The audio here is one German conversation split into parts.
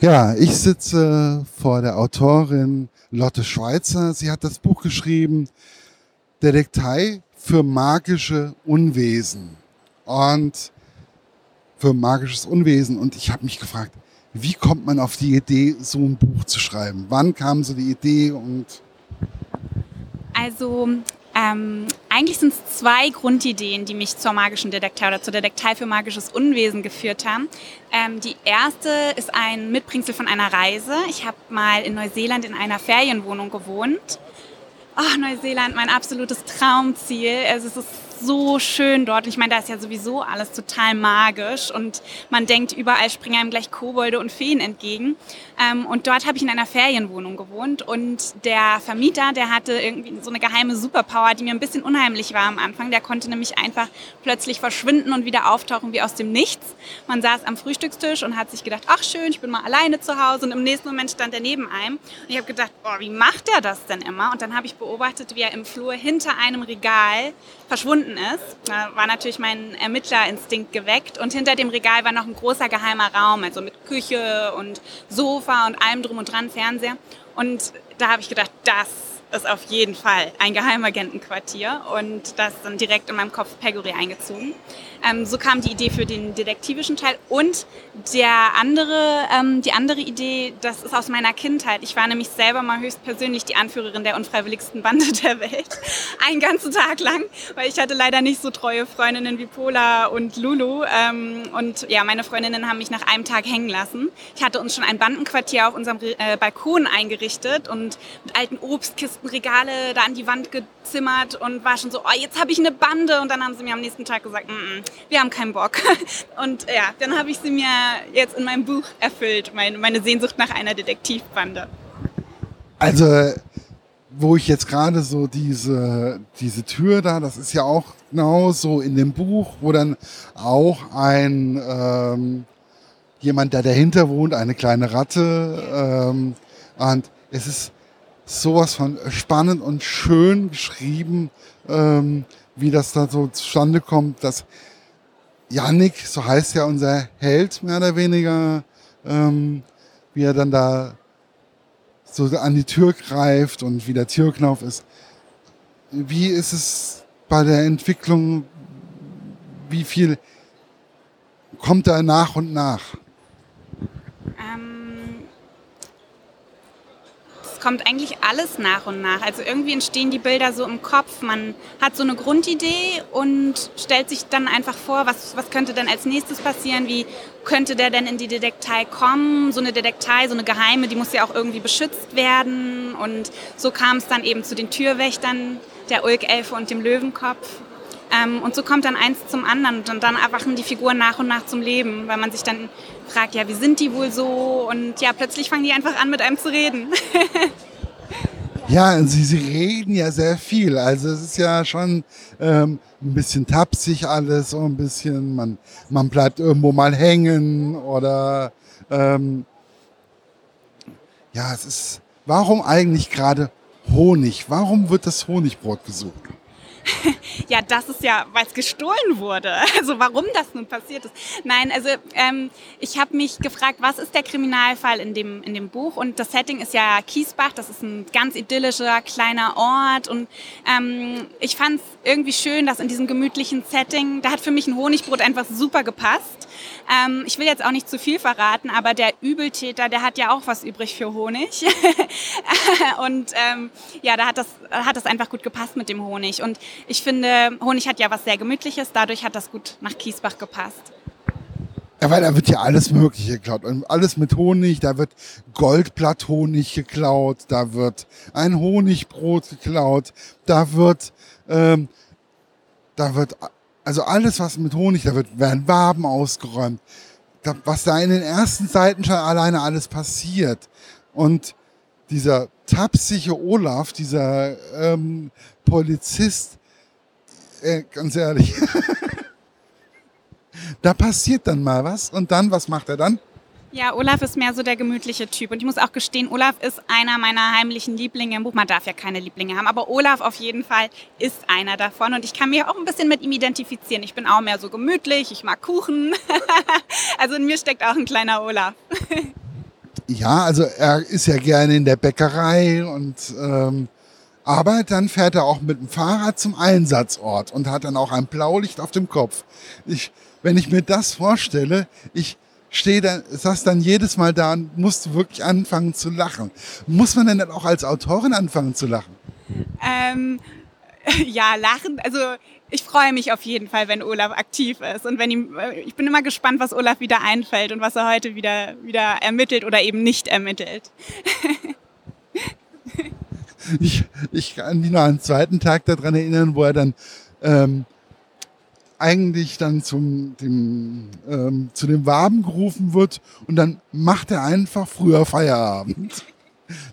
Ja, ich sitze vor der Autorin Lotte Schweizer. Sie hat das Buch geschrieben, Detektei für magische Unwesen. Und für magisches Unwesen. Und ich habe mich gefragt, wie kommt man auf die Idee, so ein Buch zu schreiben? Wann kam so die Idee und also ähm, eigentlich sind es zwei Grundideen, die mich zur magischen Detektei oder zur Detektei für magisches Unwesen geführt haben. Ähm, die erste ist ein Mitbringsel von einer Reise. Ich habe mal in Neuseeland in einer Ferienwohnung gewohnt. Oh, Neuseeland, mein absolutes Traumziel. Also es ist so schön dort. Ich meine, da ist ja sowieso alles total magisch und man denkt, überall springen einem gleich Kobolde und Feen entgegen. Ähm, und dort habe ich in einer Ferienwohnung gewohnt und der Vermieter, der hatte irgendwie so eine geheime Superpower, die mir ein bisschen unheimlich war am Anfang. Der konnte nämlich einfach plötzlich verschwinden und wieder auftauchen wie aus dem Nichts. Man saß am Frühstückstisch und hat sich gedacht, ach schön, ich bin mal alleine zu Hause und im nächsten Moment stand er neben einem. Und ich habe gedacht, oh, wie macht er das denn immer? Und dann habe ich beobachtet, wie er im Flur hinter einem Regal verschwunden ist. Da war natürlich mein Ermittlerinstinkt geweckt und hinter dem Regal war noch ein großer geheimer Raum, also mit Küche und Sofa und allem drum und dran, Fernseher. Und da habe ich gedacht, das ist auf jeden Fall ein Geheimagentenquartier und das dann direkt in meinem Kopf Pegori eingezogen. Ähm, so kam die Idee für den detektivischen Teil und der andere, ähm, die andere Idee, das ist aus meiner Kindheit. Ich war nämlich selber mal höchstpersönlich die Anführerin der unfreiwilligsten Bande der Welt. Einen ganzen Tag lang, weil ich hatte leider nicht so treue Freundinnen wie Pola und Lulu. Ähm, und ja, meine Freundinnen haben mich nach einem Tag hängen lassen. Ich hatte uns schon ein Bandenquartier auf unserem äh, Balkon eingerichtet und mit alten Obstkistenregale da an die Wand gezimmert und war schon so, oh, jetzt habe ich eine Bande. Und dann haben sie mir am nächsten Tag gesagt, mm -mm, wir haben keinen Bock. Und ja, dann habe ich sie mir jetzt in meinem Buch erfüllt, meine, Sehnsucht nach einer Detektivbande. Also, wo ich jetzt gerade so diese, diese Tür da, das ist ja auch genau so in dem Buch, wo dann auch ein ähm, jemand, der dahinter wohnt, eine kleine Ratte. Ähm, und es ist sowas von spannend und schön geschrieben, ähm, wie das da so zustande kommt, dass Yannick, so heißt ja unser Held mehr oder weniger, ähm, wie er dann da so an die Tür greift und wie der Türknauf ist. Wie ist es bei der Entwicklung? Wie viel kommt da nach und nach? Kommt eigentlich alles nach und nach. Also irgendwie entstehen die Bilder so im Kopf. Man hat so eine Grundidee und stellt sich dann einfach vor, was, was könnte denn als nächstes passieren? Wie könnte der denn in die Detektei kommen? So eine Detektei, so eine geheime, die muss ja auch irgendwie beschützt werden. Und so kam es dann eben zu den Türwächtern, der Ulkelfe und dem Löwenkopf. Ähm, und so kommt dann eins zum anderen und dann erwachen die Figuren nach und nach zum Leben, weil man sich dann fragt, ja, wie sind die wohl so? Und ja, plötzlich fangen die einfach an, mit einem zu reden. ja, sie, sie reden ja sehr viel. Also es ist ja schon ähm, ein bisschen tapsig alles, so ein bisschen, man, man bleibt irgendwo mal hängen oder ähm, ja, es ist, warum eigentlich gerade Honig? Warum wird das Honigbrot gesucht? ja, das ist ja, weil es gestohlen wurde. Also warum das nun passiert ist. Nein, also ähm, ich habe mich gefragt, was ist der Kriminalfall in dem, in dem Buch? Und das Setting ist ja Kiesbach, das ist ein ganz idyllischer kleiner Ort. Und ähm, ich fand es irgendwie schön, dass in diesem gemütlichen Setting, da hat für mich ein Honigbrot einfach super gepasst. Ähm, ich will jetzt auch nicht zu viel verraten, aber der Übeltäter, der hat ja auch was übrig für Honig. und ähm, ja, da hat das, hat das einfach gut gepasst mit dem Honig. Und ich finde, Honig hat ja was sehr Gemütliches, dadurch hat das gut nach Kiesbach gepasst. Ja, weil da wird ja alles Mögliche geklaut. Und alles mit Honig, da wird Goldblatthonig geklaut, da wird ein Honigbrot geklaut, da wird, ähm, da wird, also alles, was mit Honig, da wird, werden Waben ausgeräumt. Da, was da in den ersten Seiten schon alleine alles passiert. Und dieser tapsige Olaf, dieser ähm, Polizist, äh, ganz ehrlich, da passiert dann mal was und dann, was macht er dann? Ja, Olaf ist mehr so der gemütliche Typ. Und ich muss auch gestehen, Olaf ist einer meiner heimlichen Lieblinge im Buch. Man darf ja keine Lieblinge haben, aber Olaf auf jeden Fall ist einer davon. Und ich kann mich auch ein bisschen mit ihm identifizieren. Ich bin auch mehr so gemütlich, ich mag Kuchen. also in mir steckt auch ein kleiner Olaf. Ja, also er ist ja gerne in der Bäckerei und ähm, aber dann fährt er auch mit dem Fahrrad zum Einsatzort und hat dann auch ein Blaulicht auf dem Kopf. Ich, wenn ich mir das vorstelle, ich stehe dann, saß dann jedes Mal da und musste wirklich anfangen zu lachen. Muss man denn dann auch als Autorin anfangen zu lachen? Ähm, ja, lachen. Also ich freue mich auf jeden Fall, wenn Olaf aktiv ist. Und wenn ihm, ich bin immer gespannt, was Olaf wieder einfällt und was er heute wieder, wieder ermittelt oder eben nicht ermittelt. ich, ich kann mich noch an den zweiten Tag daran erinnern, wo er dann ähm, eigentlich dann zum, dem, ähm, zu dem Waben gerufen wird und dann macht er einfach früher Feierabend.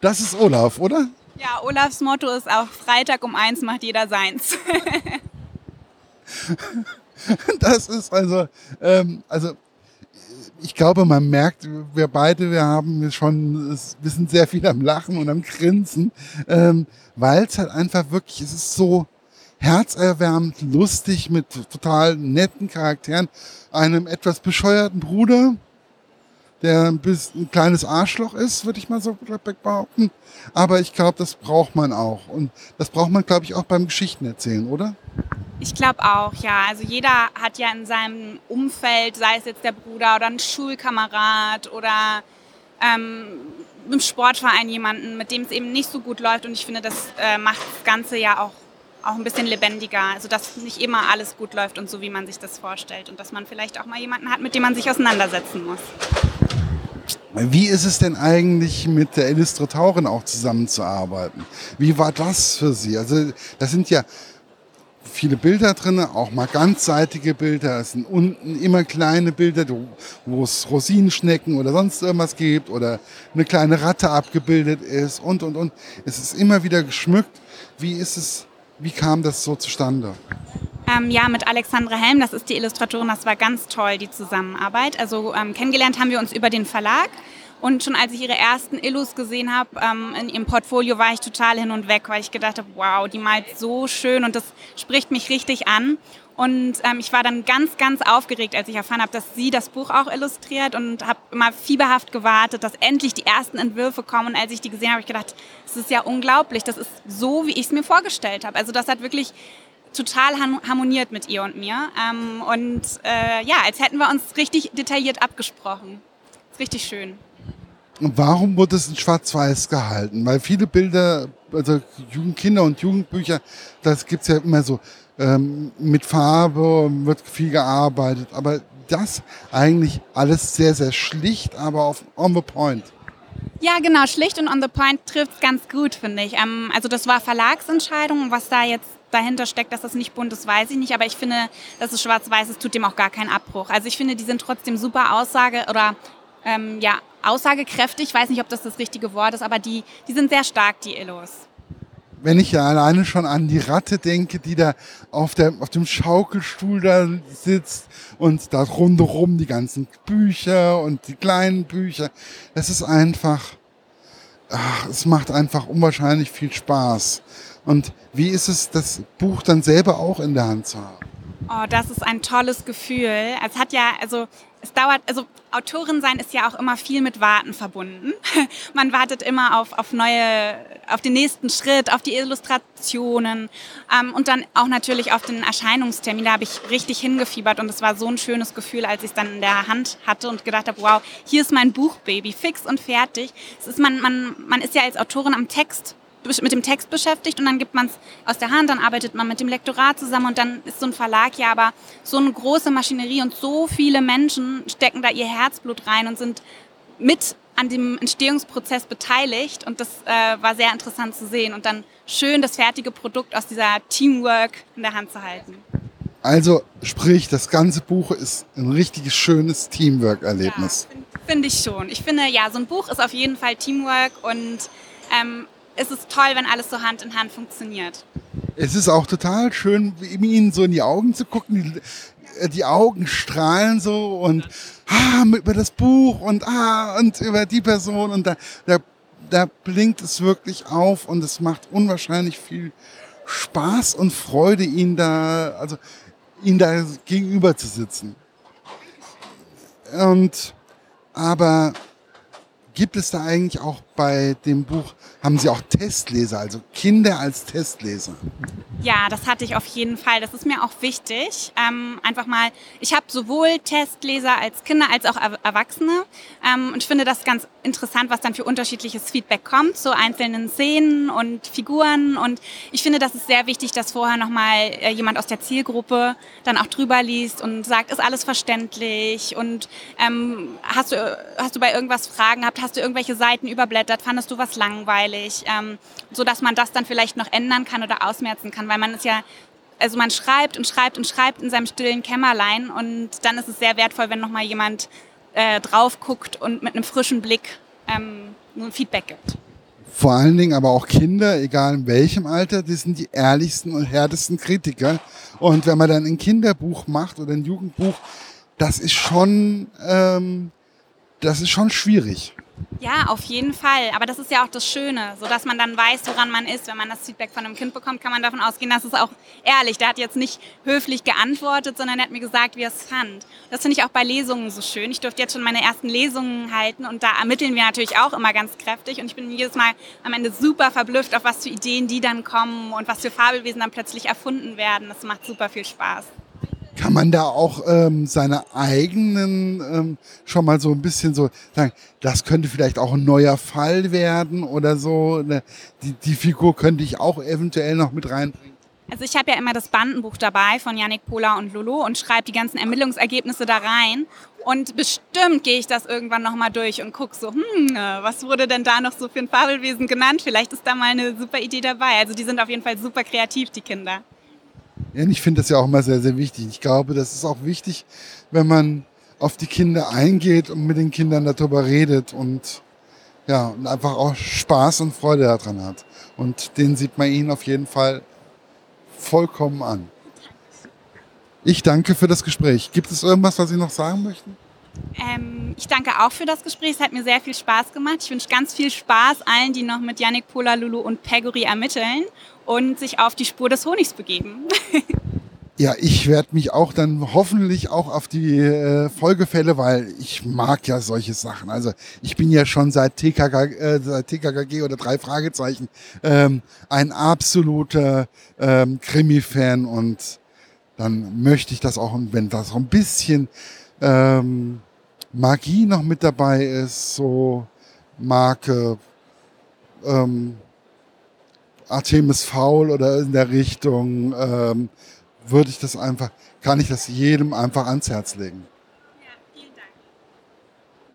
Das ist Olaf, oder? Ja, Olafs Motto ist auch Freitag um eins macht jeder seins. das ist also, ähm, also ich glaube, man merkt, wir beide, wir haben schon, wir sind sehr viel am Lachen und am Grinsen, ähm, weil es halt einfach wirklich, es ist so herzerwärmend, lustig mit total netten Charakteren, einem etwas bescheuerten Bruder, der ein, bisschen, ein kleines Arschloch ist, würde ich mal so behaupten. Aber ich glaube, das braucht man auch. Und das braucht man, glaube ich, auch beim Geschichtenerzählen, oder? Ich glaube auch, ja. Also jeder hat ja in seinem Umfeld, sei es jetzt der Bruder oder ein Schulkamerad oder ähm, im Sportverein jemanden, mit dem es eben nicht so gut läuft. Und ich finde, das äh, macht das Ganze ja auch, auch ein bisschen lebendiger. Also dass nicht immer alles gut läuft und so, wie man sich das vorstellt. Und dass man vielleicht auch mal jemanden hat, mit dem man sich auseinandersetzen muss. Wie ist es denn eigentlich mit der Illustratorin auch zusammenzuarbeiten? Wie war das für Sie? Also das sind ja viele Bilder drin, auch mal ganzseitige Bilder. Es sind unten immer kleine Bilder, wo es Rosinenschnecken oder sonst irgendwas gibt oder eine kleine Ratte abgebildet ist und, und, und. Es ist immer wieder geschmückt. Wie ist es, wie kam das so zustande? Ähm, ja, mit Alexandra Helm, das ist die Illustratorin, das war ganz toll, die Zusammenarbeit. Also ähm, kennengelernt haben wir uns über den Verlag. Und schon als ich ihre ersten Illus gesehen habe ähm, in ihrem Portfolio, war ich total hin und weg, weil ich gedacht habe, wow, die malt so schön und das spricht mich richtig an. Und ähm, ich war dann ganz, ganz aufgeregt, als ich erfahren habe, dass sie das Buch auch illustriert und habe immer fieberhaft gewartet, dass endlich die ersten Entwürfe kommen. Und als ich die gesehen habe, habe ich gedacht, das ist ja unglaublich. Das ist so, wie ich es mir vorgestellt habe. Also das hat wirklich total harmoniert mit ihr und mir. Ähm, und äh, ja, als hätten wir uns richtig detailliert abgesprochen. Ist richtig schön. Und warum wurde es in Schwarz-Weiß gehalten? Weil viele Bilder, also Jugendkinder und Jugendbücher, das gibt es ja immer so ähm, mit Farbe, wird viel gearbeitet. Aber das eigentlich alles sehr, sehr schlicht, aber auf on the point. Ja, genau, schlicht und on the point trifft es ganz gut, finde ich. Ähm, also das war Verlagsentscheidung, was da jetzt dahinter steckt, dass das nicht bunt ist, weiß ich nicht. Aber ich finde, dass es schwarz-weiß ist, tut dem auch gar keinen Abbruch. Also ich finde, die sind trotzdem super Aussage oder ähm, ja, aussagekräftig. Ich weiß nicht, ob das das richtige Wort ist, aber die, die sind sehr stark, die Illos. Wenn ich ja alleine schon an die Ratte denke, die da auf, der, auf dem Schaukelstuhl da sitzt und da rundherum die ganzen Bücher und die kleinen Bücher, das ist einfach, ach, es macht einfach unwahrscheinlich viel Spaß. Und wie ist es, das Buch dann selber auch in der Hand zu haben? Oh, das ist ein tolles Gefühl. Es hat ja, also es dauert, also Autorin sein ist ja auch immer viel mit Warten verbunden. Man wartet immer auf, auf neue, auf den nächsten Schritt, auf die Illustrationen ähm, und dann auch natürlich auf den Erscheinungstermin. Da habe ich richtig hingefiebert und es war so ein schönes Gefühl, als ich es dann in der Hand hatte und gedacht habe, wow, hier ist mein Buchbaby, fix und fertig. Es ist man, man, man ist ja als Autorin am Text mit dem Text beschäftigt und dann gibt man es aus der Hand, dann arbeitet man mit dem Lektorat zusammen und dann ist so ein Verlag ja aber so eine große Maschinerie und so viele Menschen stecken da ihr Herzblut rein und sind mit an dem Entstehungsprozess beteiligt und das äh, war sehr interessant zu sehen und dann schön das fertige Produkt aus dieser Teamwork in der Hand zu halten. Also sprich, das ganze Buch ist ein richtiges schönes Teamwork-Erlebnis. Ja, Finde find ich schon. Ich finde, ja, so ein Buch ist auf jeden Fall Teamwork und ähm, ist es toll, wenn alles so Hand in Hand funktioniert. Es ist auch total schön, ihnen so in die Augen zu gucken. Die, äh, die Augen strahlen so und ah, über das Buch und ah, und über die Person und da, da, da blinkt es wirklich auf und es macht unwahrscheinlich viel Spaß und Freude, ihnen da, also ihnen da gegenüber zu sitzen. Und aber Gibt es da eigentlich auch bei dem Buch, haben Sie auch Testleser, also Kinder als Testleser? Ja, das hatte ich auf jeden Fall. Das ist mir auch wichtig. Ähm, einfach mal, ich habe sowohl Testleser als Kinder als auch Erwachsene. Ähm, und ich finde das ganz interessant, was dann für unterschiedliches Feedback kommt zu einzelnen Szenen und Figuren. Und ich finde, das ist sehr wichtig, dass vorher nochmal äh, jemand aus der Zielgruppe dann auch drüber liest und sagt, ist alles verständlich? Und ähm, hast, du, hast du bei irgendwas Fragen gehabt? Hast du irgendwelche Seiten überblättert? Fandest du was langweilig? Ähm, so dass man das dann vielleicht noch ändern kann oder ausmerzen kann weil man ist ja, also man schreibt und schreibt und schreibt in seinem stillen Kämmerlein und dann ist es sehr wertvoll, wenn nochmal jemand äh, drauf guckt und mit einem frischen Blick ähm, ein Feedback gibt. Vor allen Dingen aber auch Kinder, egal in welchem Alter, die sind die ehrlichsten und härtesten Kritiker. Und wenn man dann ein Kinderbuch macht oder ein Jugendbuch, das ist schon, ähm, das ist schon schwierig. Ja, auf jeden Fall. Aber das ist ja auch das Schöne, so dass man dann weiß, woran man ist. Wenn man das Feedback von einem Kind bekommt, kann man davon ausgehen, dass es auch ehrlich. Der hat jetzt nicht höflich geantwortet, sondern er hat mir gesagt, wie er es fand. Das finde ich auch bei Lesungen so schön. Ich durfte jetzt schon meine ersten Lesungen halten und da ermitteln wir natürlich auch immer ganz kräftig. Und ich bin jedes Mal am Ende super verblüfft, auf was für Ideen die dann kommen und was für Fabelwesen dann plötzlich erfunden werden. Das macht super viel Spaß. Kann man da auch ähm, seine eigenen ähm, schon mal so ein bisschen so sagen, das könnte vielleicht auch ein neuer Fall werden oder so. Ne, die, die Figur könnte ich auch eventuell noch mit reinbringen. Also ich habe ja immer das Bandenbuch dabei von Yannick Pola und Lolo und schreibe die ganzen Ermittlungsergebnisse da rein. Und bestimmt gehe ich das irgendwann nochmal durch und gucke so, hm, äh, was wurde denn da noch so für ein Fabelwesen genannt? Vielleicht ist da mal eine super Idee dabei. Also die sind auf jeden Fall super kreativ, die Kinder. Ja, ich finde das ja auch immer sehr, sehr wichtig. Ich glaube, das ist auch wichtig, wenn man auf die Kinder eingeht und mit den Kindern darüber redet und ja, und einfach auch Spaß und Freude daran hat. Und den sieht man ihnen auf jeden Fall vollkommen an. Ich danke für das Gespräch. Gibt es irgendwas, was Sie noch sagen möchten? Ähm, ich danke auch für das Gespräch. Es hat mir sehr viel Spaß gemacht. Ich wünsche ganz viel Spaß allen, die noch mit Yannick Pola, Lulu und Pegori ermitteln und sich auf die Spur des Honigs begeben. Ja, ich werde mich auch dann hoffentlich auch auf die äh, Folgefälle, weil ich mag ja solche Sachen. Also ich bin ja schon seit TKG, äh, seit TKKG oder drei Fragezeichen ähm, ein absoluter ähm, Krimi-Fan und dann möchte ich das auch, wenn das auch ein bisschen ähm, Magie noch mit dabei ist, so Marke ähm, Artemis Foul oder in der Richtung, ähm, würde ich das einfach, kann ich das jedem einfach ans Herz legen.